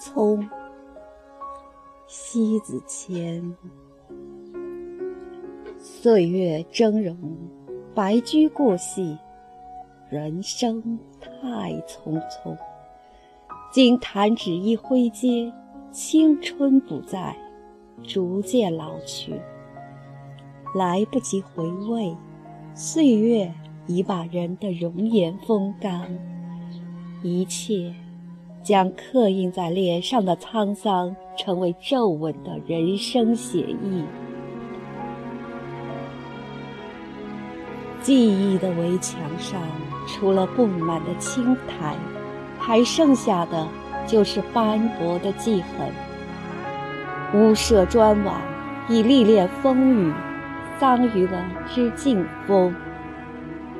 匆。西子谦，岁月峥嵘，白驹过隙，人生太匆匆。经弹指一挥间，青春不在，逐渐老去。来不及回味，岁月已把人的容颜风干，一切将刻印在脸上的沧桑，成为皱纹的人生写意。记忆的围墙上，除了布满的青苔。还剩下的就是斑驳的记痕。屋舍砖瓦已历练风雨，桑榆的知劲风，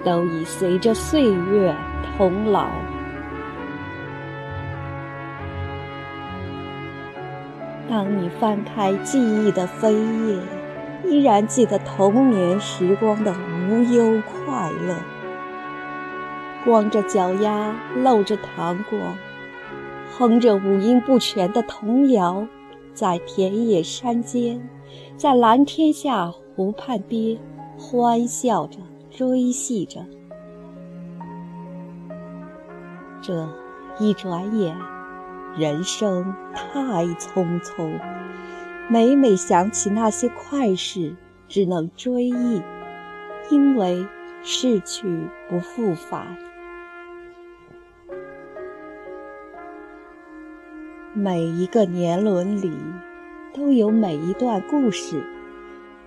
都已随着岁月同老。当你翻开记忆的扉页，依然记得童年时光的无忧快乐。光着脚丫，露着糖果，哼着五音不全的童谣，在田野山间，在蓝天下湖畔边，欢笑着，追戏着。这一转眼，人生太匆匆，每每想起那些快事，只能追忆，因为逝去不复返。每一个年轮里，都有每一段故事。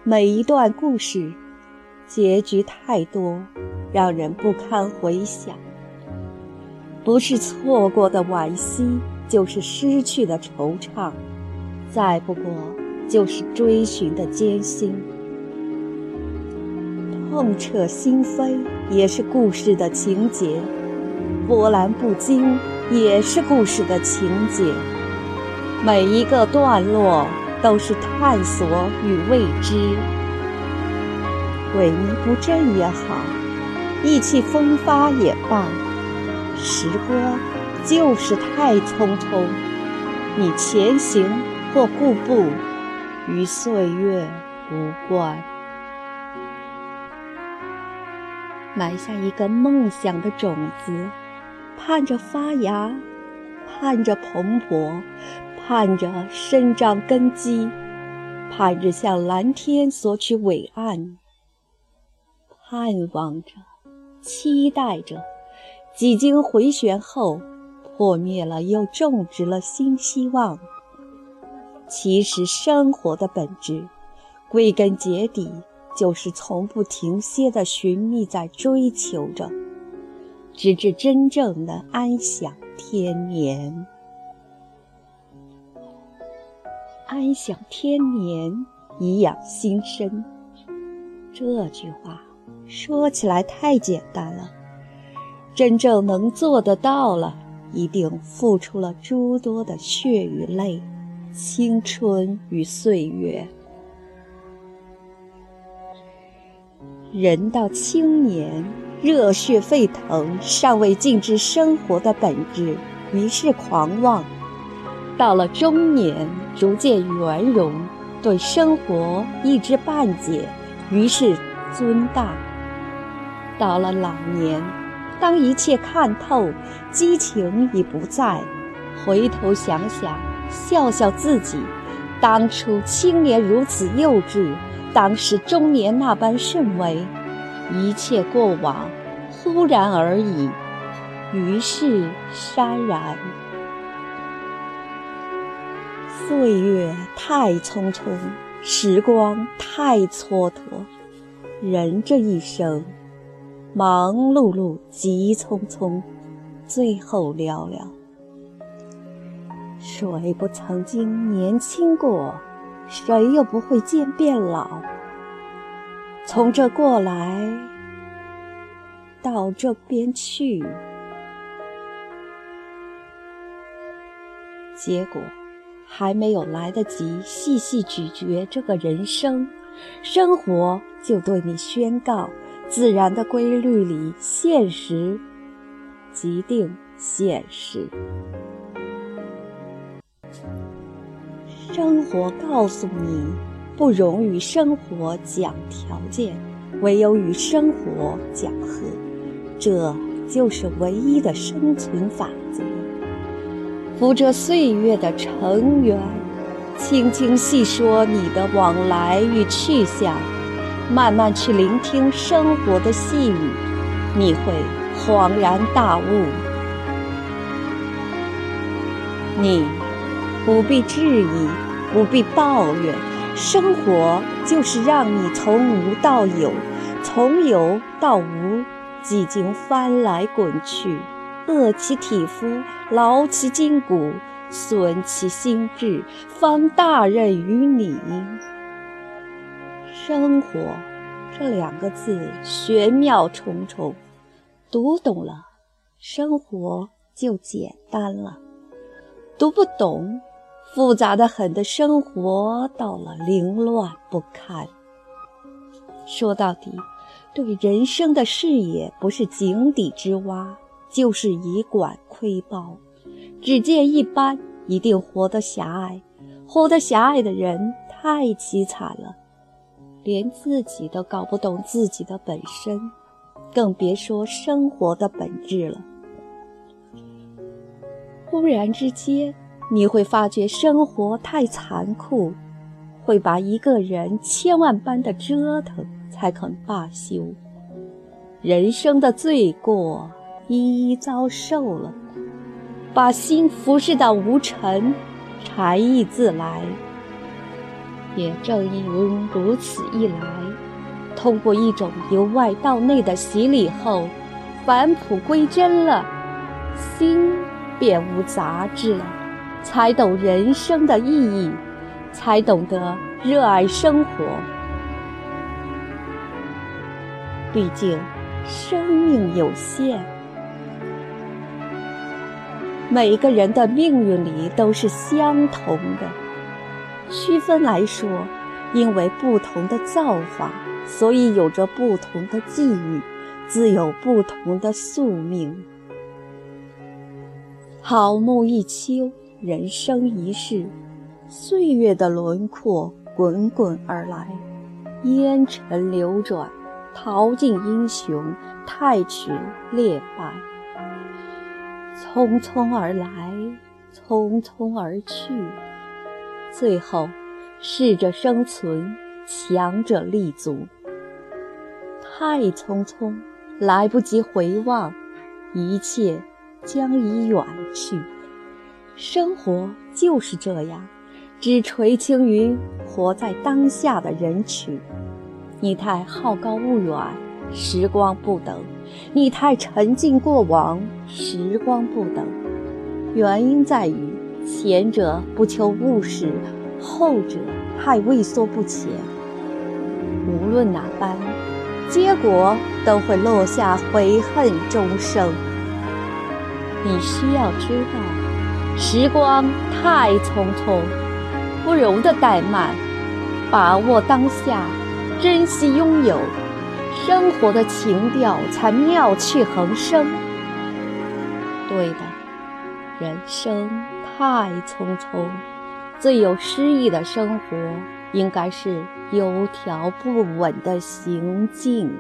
每一段故事，结局太多，让人不堪回想。不是错过的惋惜，就是失去的惆怅。再不过，就是追寻的艰辛。痛彻心扉，也是故事的情节；波澜不惊，也是故事的情节。每一个段落都是探索与未知，萎靡不振也好，意气风发也罢，时光就是太匆匆。你前行或固步，与岁月无关。埋下一个梦想的种子，盼着发芽，盼着蓬勃。盼着生长根基，盼着向蓝天索取伟岸，盼望着，期待着，几经回旋后，破灭了又种植了新希望。其实生活的本质，归根结底就是从不停歇的寻觅，在追求着，直至真正的安享天年。安享天年，颐养心身。这句话说起来太简单了，真正能做得到了，一定付出了诸多的血与泪、青春与岁月。人到青年，热血沸腾，尚未尽知生活的本质，于是狂妄。到了中年，逐渐圆融，对生活一知半解，于是尊大。到了老年，当一切看透，激情已不在，回头想想，笑笑自己，当初青年如此幼稚，当时中年那般甚微，一切过往，忽然而已，于是潸然。岁月太匆匆，时光太蹉跎，人这一生，忙碌碌，急匆匆，最后寥寥。谁不曾经年轻过？谁又不会渐变老？从这过来，到这边去，结果。还没有来得及细细咀嚼这个人生，生活就对你宣告：自然的规律里，现实即定现实。生活告诉你，不容与生活讲条件，唯有与生活讲和，这就是唯一的生存法则。扶着岁月的尘缘，轻轻细说你的往来与去向，慢慢去聆听生活的细语，你会恍然大悟。你不必质疑，不必抱怨，生活就是让你从无到有，从有到无，几经翻来滚去。饿其体肤，劳其筋骨，损其心智，方大任于你。生活这两个字玄妙重重，读懂了，生活就简单了；读不懂，复杂的很的生活到了凌乱不堪。说到底，对人生的视野不是井底之蛙。就是以管窥豹，只见一般，一定活得狭隘。活得狭隘的人太凄惨了，连自己都搞不懂自己的本身，更别说生活的本质了。忽然之间，你会发觉生活太残酷，会把一个人千万般的折腾才肯罢休。人生的罪过。一一遭受了，把心服侍到无尘，禅意自来。也正因如此一来，通过一种由外到内的洗礼后，返璞归真了，心便无杂质了，才懂人生的意义，才懂得热爱生活。毕竟，生命有限。每个人的命运里都是相同的，区分来说，因为不同的造化，所以有着不同的际遇，自有不同的宿命。好梦一秋，人生一世，岁月的轮廓滚滚而来，烟尘流转，淘尽英雄，太取劣败。匆匆而来，匆匆而去，最后，适者生存，强者立足。太匆匆，来不及回望，一切将已远去。生活就是这样，只垂青于活在当下的人群。你太好高骛远。时光不等，你太沉浸过往；时光不等，原因在于前者不求务实，后者太畏缩不前。无论哪般，结果都会落下悔恨终生。你需要知道，时光太匆匆，不容的怠慢，把握当下，珍惜拥有。生活的情调才妙趣横生。对的，人生太匆匆，最有诗意的生活，应该是有条不紊的行进。